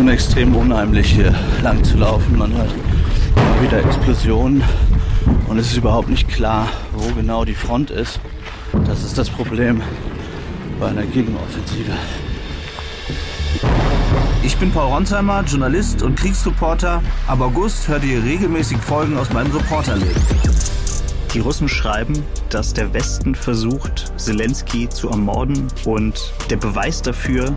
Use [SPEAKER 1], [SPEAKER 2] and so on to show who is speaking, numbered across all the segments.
[SPEAKER 1] Schon extrem unheimlich hier lang zu laufen. Man hört immer wieder Explosionen und es ist überhaupt nicht klar, wo genau die Front ist. Das ist das Problem bei einer Gegenoffensive. Ich bin Paul Ronsheimer, Journalist und Kriegsreporter. Ab August hört ihr regelmäßig Folgen aus meinem Reporterleben.
[SPEAKER 2] Die Russen schreiben, dass der Westen versucht, Zelensky zu ermorden und der Beweis dafür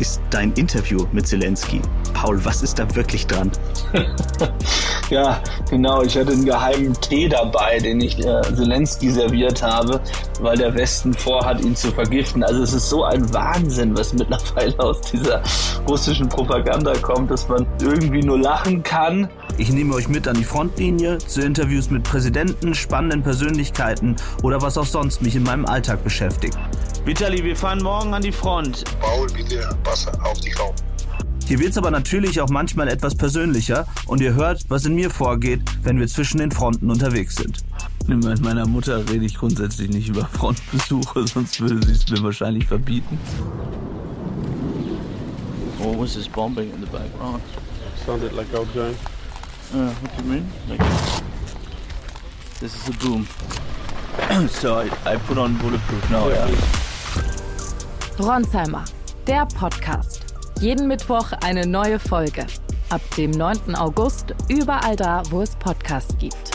[SPEAKER 2] ist dein Interview mit Zelensky. Paul, was ist da wirklich dran?
[SPEAKER 3] ja, genau. Ich hatte einen geheimen Tee dabei, den ich äh, Zelensky serviert habe, weil der Westen vorhat, ihn zu vergiften. Also es ist so ein Wahnsinn, was mittlerweile aus dieser russischen Propaganda kommt, dass man irgendwie nur lachen kann.
[SPEAKER 1] Ich nehme euch mit an die Frontlinie, zu Interviews mit Präsidenten, spannenden Persönlichkeiten oder was auch sonst mich in meinem Alltag beschäftigt. Vitali, wir fahren morgen an die Front.
[SPEAKER 4] Paul, bitte pass auf dich auf.
[SPEAKER 1] Hier wird's aber natürlich auch manchmal etwas persönlicher und ihr hört, was in mir vorgeht, wenn wir zwischen den Fronten unterwegs sind. Mit meiner Mutter rede ich grundsätzlich nicht über Frontbesuche, sonst würde sie es mir wahrscheinlich verbieten.
[SPEAKER 5] What was this bombing in the background?
[SPEAKER 4] Sounded like out going.
[SPEAKER 5] Uh, what do you mean? Like, this is a boom. so I, I put on bulletproof now, yeah.
[SPEAKER 6] Ronsheimer, der Podcast. Jeden Mittwoch eine neue Folge. Ab dem 9. August überall da, wo es Podcasts gibt.